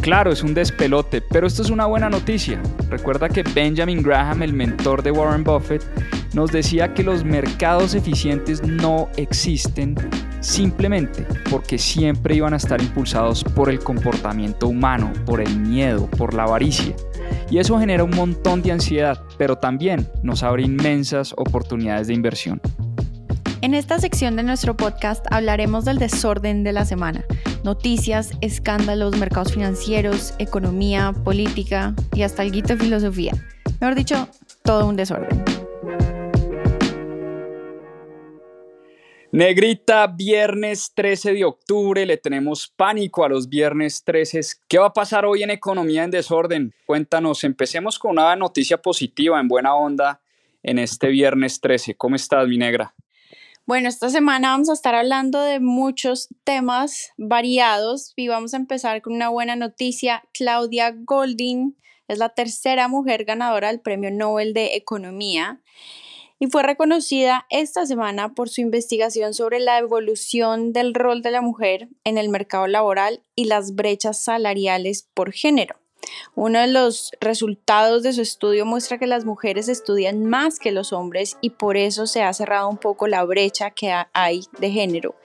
Claro, es un despelote, pero esto es una buena noticia. Recuerda que Benjamin Graham, el mentor de Warren Buffett, nos decía que los mercados eficientes no existen simplemente porque siempre iban a estar impulsados por el comportamiento humano, por el miedo, por la avaricia. Y eso genera un montón de ansiedad, pero también nos abre inmensas oportunidades de inversión. En esta sección de nuestro podcast hablaremos del desorden de la semana. Noticias, escándalos, mercados financieros, economía, política y hasta el de filosofía. Mejor dicho, todo un desorden. Negrita, viernes 13 de octubre, le tenemos pánico a los viernes 13. ¿Qué va a pasar hoy en Economía en Desorden? Cuéntanos, empecemos con una noticia positiva, en buena onda, en este viernes 13. ¿Cómo estás, mi negra? Bueno, esta semana vamos a estar hablando de muchos temas variados y vamos a empezar con una buena noticia. Claudia Golding es la tercera mujer ganadora del Premio Nobel de Economía y fue reconocida esta semana por su investigación sobre la evolución del rol de la mujer en el mercado laboral y las brechas salariales por género. Uno de los resultados de su estudio muestra que las mujeres estudian más que los hombres y por eso se ha cerrado un poco la brecha que hay de género.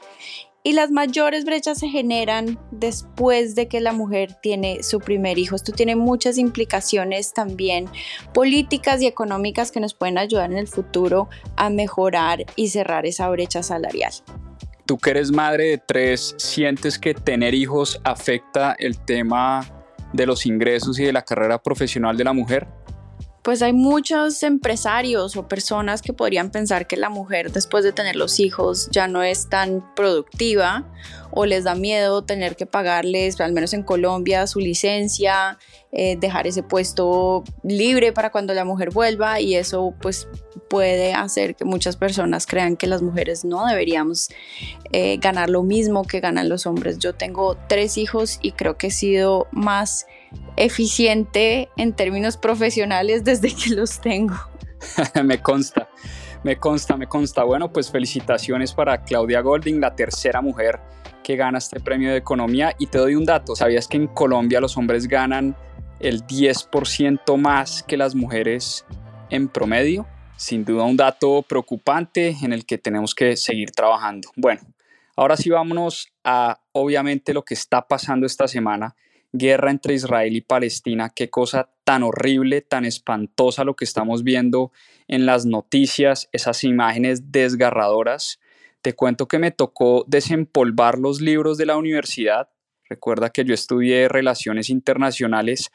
Y las mayores brechas se generan después de que la mujer tiene su primer hijo. Esto tiene muchas implicaciones también políticas y económicas que nos pueden ayudar en el futuro a mejorar y cerrar esa brecha salarial. Tú que eres madre de tres, ¿sientes que tener hijos afecta el tema de los ingresos y de la carrera profesional de la mujer? Pues hay muchos empresarios o personas que podrían pensar que la mujer después de tener los hijos ya no es tan productiva o les da miedo tener que pagarles, al menos en Colombia, su licencia, eh, dejar ese puesto libre para cuando la mujer vuelva y eso pues puede hacer que muchas personas crean que las mujeres no deberíamos eh, ganar lo mismo que ganan los hombres. Yo tengo tres hijos y creo que he sido más eficiente en términos profesionales desde que los tengo. me consta, me consta, me consta. Bueno, pues felicitaciones para Claudia Golding, la tercera mujer que gana este premio de economía. Y te doy un dato, ¿sabías que en Colombia los hombres ganan el 10% más que las mujeres en promedio? Sin duda un dato preocupante en el que tenemos que seguir trabajando. Bueno, ahora sí vámonos a obviamente lo que está pasando esta semana guerra entre Israel y Palestina, qué cosa tan horrible, tan espantosa lo que estamos viendo en las noticias, esas imágenes desgarradoras. Te cuento que me tocó desempolvar los libros de la universidad. Recuerda que yo estudié relaciones internacionales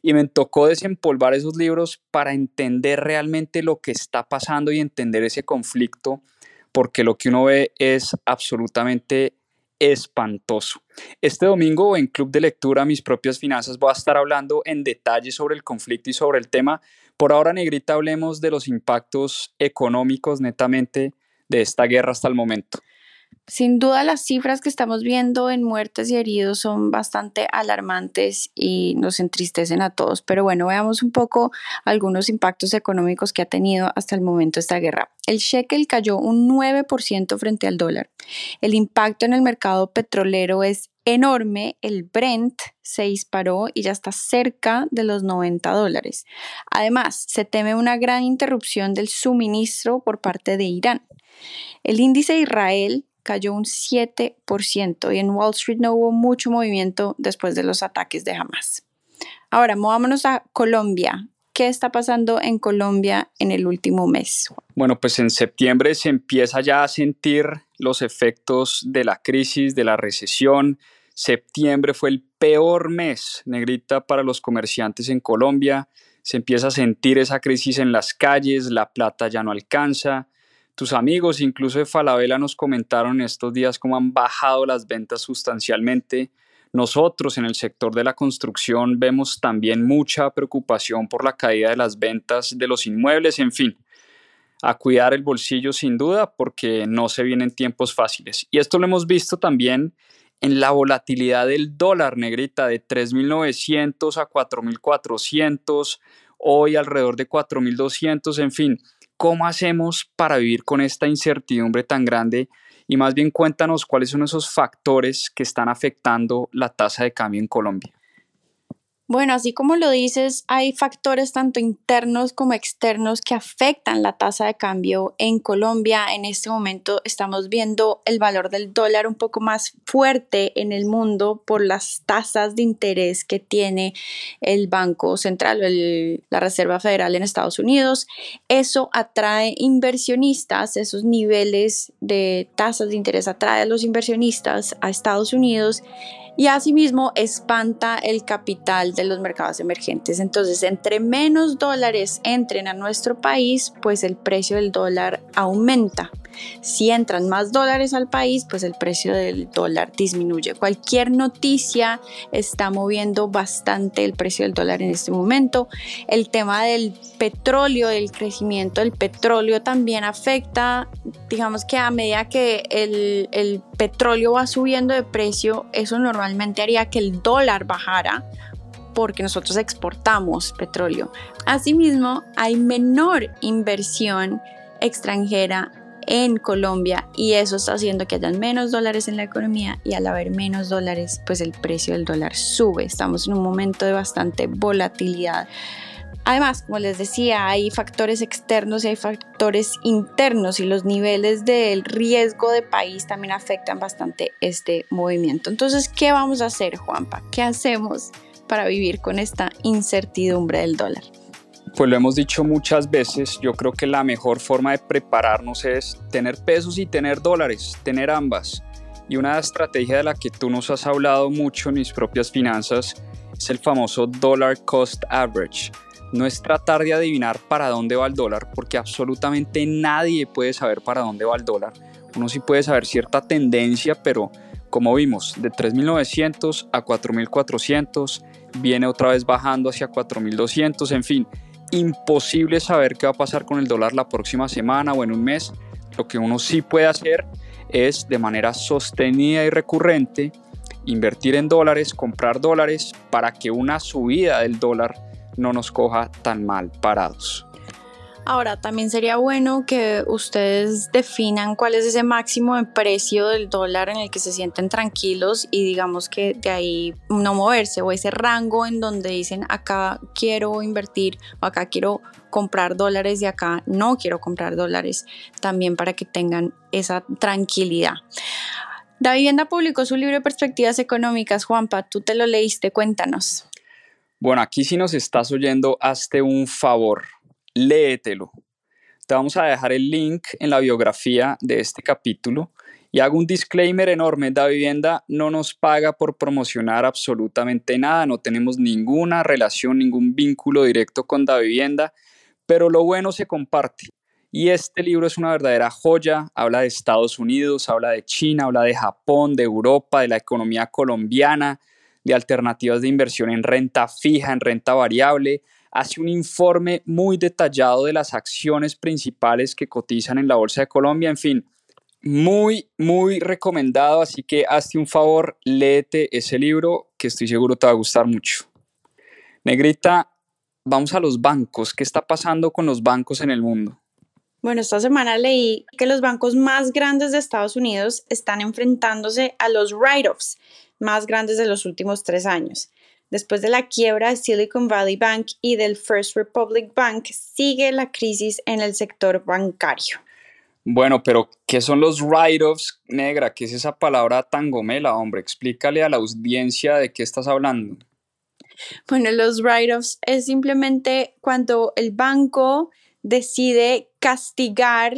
y me tocó desempolvar esos libros para entender realmente lo que está pasando y entender ese conflicto, porque lo que uno ve es absolutamente espantoso. Este domingo en Club de Lectura Mis Propias Finanzas voy a estar hablando en detalle sobre el conflicto y sobre el tema. Por ahora, Negrita, hablemos de los impactos económicos netamente de esta guerra hasta el momento. Sin duda las cifras que estamos viendo en muertes y heridos son bastante alarmantes y nos entristecen a todos, pero bueno, veamos un poco algunos impactos económicos que ha tenido hasta el momento esta guerra. El shekel cayó un 9% frente al dólar. El impacto en el mercado petrolero es enorme, el Brent se disparó y ya está cerca de los 90 dólares. Además, se teme una gran interrupción del suministro por parte de Irán. El índice Israel cayó un 7% y en Wall Street no hubo mucho movimiento después de los ataques de Hamas. Ahora, movámonos a Colombia. ¿qué está pasando en Colombia en el último mes? Bueno, pues en septiembre se empieza ya a sentir los efectos de la crisis, de la recesión. Septiembre fue el peor mes, negrita, para los comerciantes en Colombia. Se empieza a sentir esa crisis en las calles, la plata ya no alcanza. Tus amigos, incluso de Falabella, nos comentaron estos días cómo han bajado las ventas sustancialmente. Nosotros en el sector de la construcción vemos también mucha preocupación por la caída de las ventas de los inmuebles, en fin, a cuidar el bolsillo sin duda porque no se vienen tiempos fáciles. Y esto lo hemos visto también en la volatilidad del dólar negrita de 3.900 a 4.400, hoy alrededor de 4.200, en fin, ¿cómo hacemos para vivir con esta incertidumbre tan grande y más bien cuéntanos cuáles son esos factores que están afectando la tasa de cambio en Colombia. Bueno, así como lo dices, hay factores tanto internos como externos que afectan la tasa de cambio en Colombia. En este momento estamos viendo el valor del dólar un poco más fuerte en el mundo por las tasas de interés que tiene el Banco Central o la Reserva Federal en Estados Unidos. Eso atrae inversionistas, esos niveles de tasas de interés atrae a los inversionistas a Estados Unidos y asimismo espanta el capital de los mercados emergentes. Entonces, entre menos dólares entren a nuestro país, pues el precio del dólar aumenta. Si entran más dólares al país, pues el precio del dólar disminuye. Cualquier noticia está moviendo bastante el precio del dólar en este momento. El tema del petróleo, del crecimiento del petróleo también afecta, digamos que a medida que el, el petróleo va subiendo de precio, eso normalmente haría que el dólar bajara porque nosotros exportamos petróleo. Asimismo, hay menor inversión extranjera en Colombia y eso está haciendo que hayan menos dólares en la economía y al haber menos dólares pues el precio del dólar sube. Estamos en un momento de bastante volatilidad. Además, como les decía, hay factores externos y hay factores internos y los niveles del riesgo de país también afectan bastante este movimiento. Entonces, ¿qué vamos a hacer, Juanpa? ¿Qué hacemos para vivir con esta incertidumbre del dólar? Pues lo hemos dicho muchas veces, yo creo que la mejor forma de prepararnos es tener pesos y tener dólares, tener ambas. Y una estrategia de la que tú nos has hablado mucho en mis propias finanzas es el famoso dollar cost average. No es tratar de adivinar para dónde va el dólar, porque absolutamente nadie puede saber para dónde va el dólar. Uno sí puede saber cierta tendencia, pero como vimos, de 3.900 a 4.400, viene otra vez bajando hacia 4.200, en fin, imposible saber qué va a pasar con el dólar la próxima semana o en un mes. Lo que uno sí puede hacer es de manera sostenida y recurrente invertir en dólares, comprar dólares para que una subida del dólar no nos coja tan mal parados. Ahora, también sería bueno que ustedes definan cuál es ese máximo de precio del dólar en el que se sienten tranquilos y digamos que de ahí no moverse o ese rango en donde dicen acá quiero invertir o acá quiero comprar dólares y acá no quiero comprar dólares, también para que tengan esa tranquilidad. Da Vivienda publicó su libro de Perspectivas Económicas. Juanpa, tú te lo leíste, cuéntanos. Bueno, aquí si nos estás oyendo, hazte un favor léetelo. Te vamos a dejar el link en la biografía de este capítulo y hago un disclaimer enorme, Da Vivienda no nos paga por promocionar absolutamente nada, no tenemos ninguna relación, ningún vínculo directo con Da Vivienda, pero lo bueno se comparte. Y este libro es una verdadera joya, habla de Estados Unidos, habla de China, habla de Japón, de Europa, de la economía colombiana, de alternativas de inversión en renta fija, en renta variable, hace un informe muy detallado de las acciones principales que cotizan en la Bolsa de Colombia. En fin, muy, muy recomendado. Así que hazte un favor, léete ese libro que estoy seguro te va a gustar mucho. Negrita, vamos a los bancos. ¿Qué está pasando con los bancos en el mundo? Bueno, esta semana leí que los bancos más grandes de Estados Unidos están enfrentándose a los write-offs más grandes de los últimos tres años. Después de la quiebra de Silicon Valley Bank y del First Republic Bank, sigue la crisis en el sector bancario. Bueno, pero ¿qué son los write-offs, negra? ¿Qué es esa palabra tan gomela, hombre? Explícale a la audiencia de qué estás hablando. Bueno, los write-offs es simplemente cuando el banco decide castigar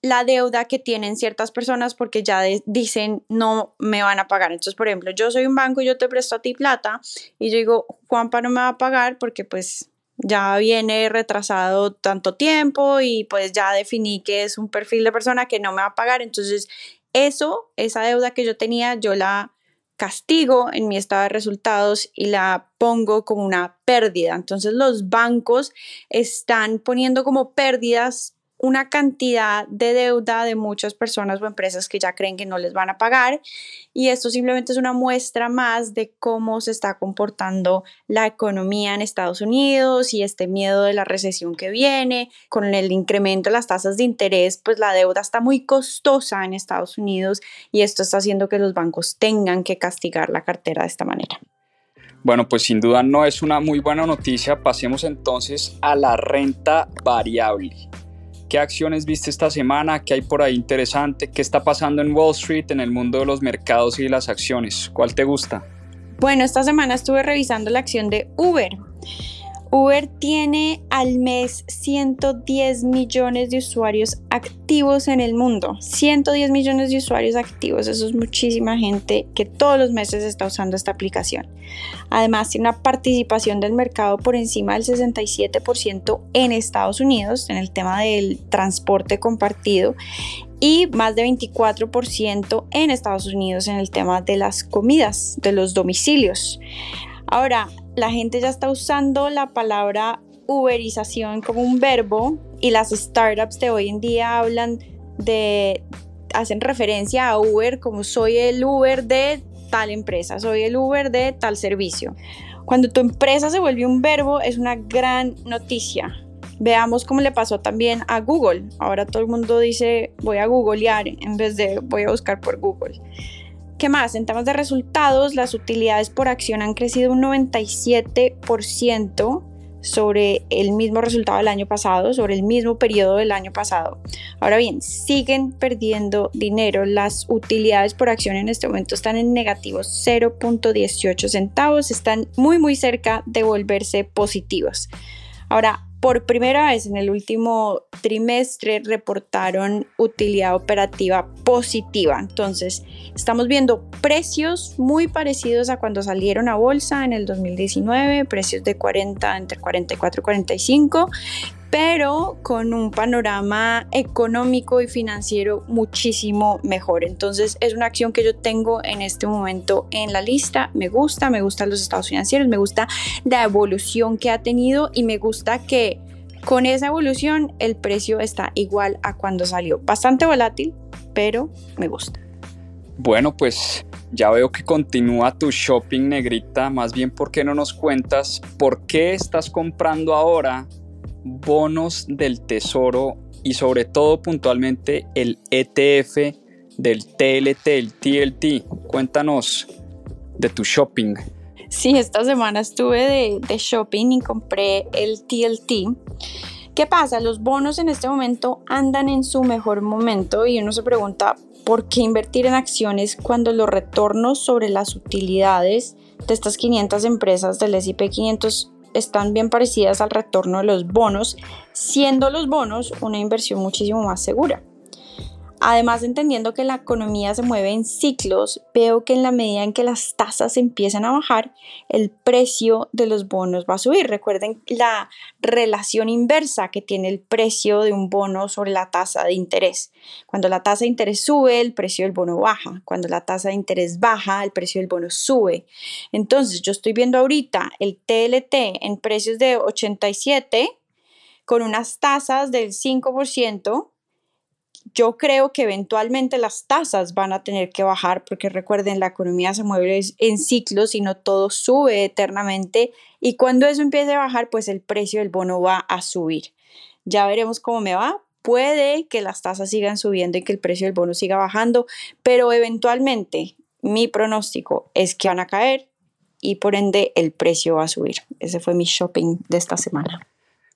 la deuda que tienen ciertas personas porque ya dicen no me van a pagar. Entonces, por ejemplo, yo soy un banco y yo te presto a ti plata y yo digo, Juanpa no me va a pagar porque pues ya viene retrasado tanto tiempo y pues ya definí que es un perfil de persona que no me va a pagar. Entonces, eso, esa deuda que yo tenía, yo la castigo en mi estado de resultados y la pongo como una pérdida. Entonces los bancos están poniendo como pérdidas una cantidad de deuda de muchas personas o empresas que ya creen que no les van a pagar y esto simplemente es una muestra más de cómo se está comportando la economía en Estados Unidos y este miedo de la recesión que viene con el incremento de las tasas de interés, pues la deuda está muy costosa en Estados Unidos y esto está haciendo que los bancos tengan que castigar la cartera de esta manera. Bueno, pues sin duda no es una muy buena noticia. Pasemos entonces a la renta variable. ¿Qué acciones viste esta semana? ¿Qué hay por ahí interesante? ¿Qué está pasando en Wall Street, en el mundo de los mercados y las acciones? ¿Cuál te gusta? Bueno, esta semana estuve revisando la acción de Uber. Uber tiene al mes 110 millones de usuarios activos en el mundo. 110 millones de usuarios activos. Eso es muchísima gente que todos los meses está usando esta aplicación. Además, tiene una participación del mercado por encima del 67% en Estados Unidos en el tema del transporte compartido y más de 24% en Estados Unidos en el tema de las comidas, de los domicilios. Ahora, la gente ya está usando la palabra uberización como un verbo y las startups de hoy en día hablan de, hacen referencia a Uber como soy el Uber de tal empresa, soy el Uber de tal servicio. Cuando tu empresa se vuelve un verbo es una gran noticia. Veamos cómo le pasó también a Google. Ahora todo el mundo dice voy a googlear en vez de voy a buscar por Google. ¿Qué más? En temas de resultados, las utilidades por acción han crecido un 97% sobre el mismo resultado del año pasado, sobre el mismo periodo del año pasado. Ahora bien, siguen perdiendo dinero. Las utilidades por acción en este momento están en negativos 0.18 centavos, están muy muy cerca de volverse positivos. Ahora, por primera vez en el último trimestre reportaron utilidad operativa positiva. Entonces, estamos viendo precios muy parecidos a cuando salieron a bolsa en el 2019, precios de 40 entre 44 y 45, pero con un panorama económico y financiero muchísimo mejor. Entonces es una acción que yo tengo en este momento en la lista. Me gusta, me gustan los estados financieros, me gusta la evolución que ha tenido y me gusta que con esa evolución el precio está igual a cuando salió. Bastante volátil, pero me gusta. Bueno, pues ya veo que continúa tu shopping negrita. Más bien, ¿por qué no nos cuentas por qué estás comprando ahora bonos del tesoro y sobre todo puntualmente el ETF del TLT, el TLT. Cuéntanos de tu shopping. Sí, esta semana estuve de, shopping y compré el TLT. ¿Qué pasa? Los bonos en este momento andan en su mejor momento y uno se pregunta por qué invertir en acciones cuando los retornos sobre las utilidades de estas 500 empresas del S&P 500 están bien parecidas al retorno de los bonos, siendo los bonos una inversión muchísimo más segura. Además, entendiendo que la economía se mueve en ciclos, veo que en la medida en que las tasas empiezan a bajar, el precio de los bonos va a subir. Recuerden la relación inversa que tiene el precio de un bono sobre la tasa de interés. Cuando la tasa de interés sube, el precio del bono baja. Cuando la tasa de interés baja, el precio del bono sube. Entonces, yo estoy viendo ahorita el TLT en precios de 87 con unas tasas del 5% yo creo que eventualmente las tasas van a tener que bajar porque recuerden, la economía se mueve en ciclos y no todo sube eternamente y cuando eso empiece a bajar, pues el precio del bono va a subir. Ya veremos cómo me va. Puede que las tasas sigan subiendo y que el precio del bono siga bajando, pero eventualmente mi pronóstico es que van a caer y por ende el precio va a subir. Ese fue mi shopping de esta semana.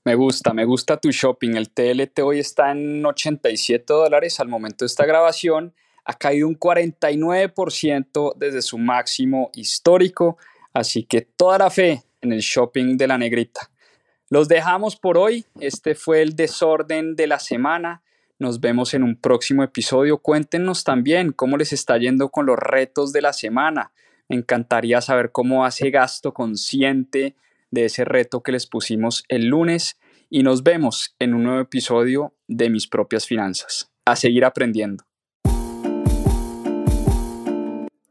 Me gusta, me gusta tu shopping. El TLT hoy está en 87 dólares al momento de esta grabación. Ha caído un 49% desde su máximo histórico. Así que toda la fe en el shopping de la negrita. Los dejamos por hoy. Este fue el desorden de la semana. Nos vemos en un próximo episodio. Cuéntenos también cómo les está yendo con los retos de la semana. Me encantaría saber cómo hace gasto consciente de ese reto que les pusimos el lunes y nos vemos en un nuevo episodio de Mis propias finanzas. A seguir aprendiendo.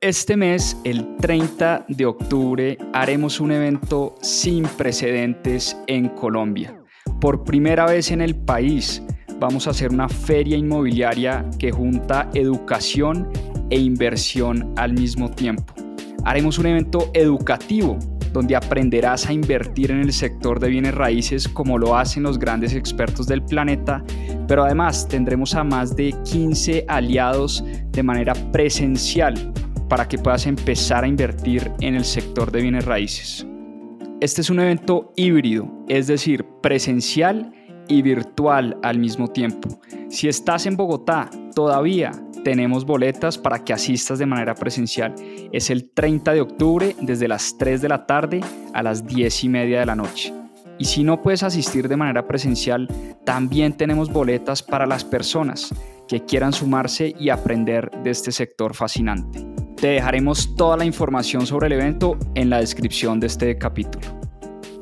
Este mes, el 30 de octubre, haremos un evento sin precedentes en Colombia. Por primera vez en el país, vamos a hacer una feria inmobiliaria que junta educación e inversión al mismo tiempo. Haremos un evento educativo donde aprenderás a invertir en el sector de bienes raíces como lo hacen los grandes expertos del planeta, pero además tendremos a más de 15 aliados de manera presencial para que puedas empezar a invertir en el sector de bienes raíces. Este es un evento híbrido, es decir, presencial y virtual al mismo tiempo. Si estás en Bogotá, todavía tenemos boletas para que asistas de manera presencial. Es el 30 de octubre desde las 3 de la tarde a las 10 y media de la noche. Y si no puedes asistir de manera presencial, también tenemos boletas para las personas que quieran sumarse y aprender de este sector fascinante. Te dejaremos toda la información sobre el evento en la descripción de este capítulo.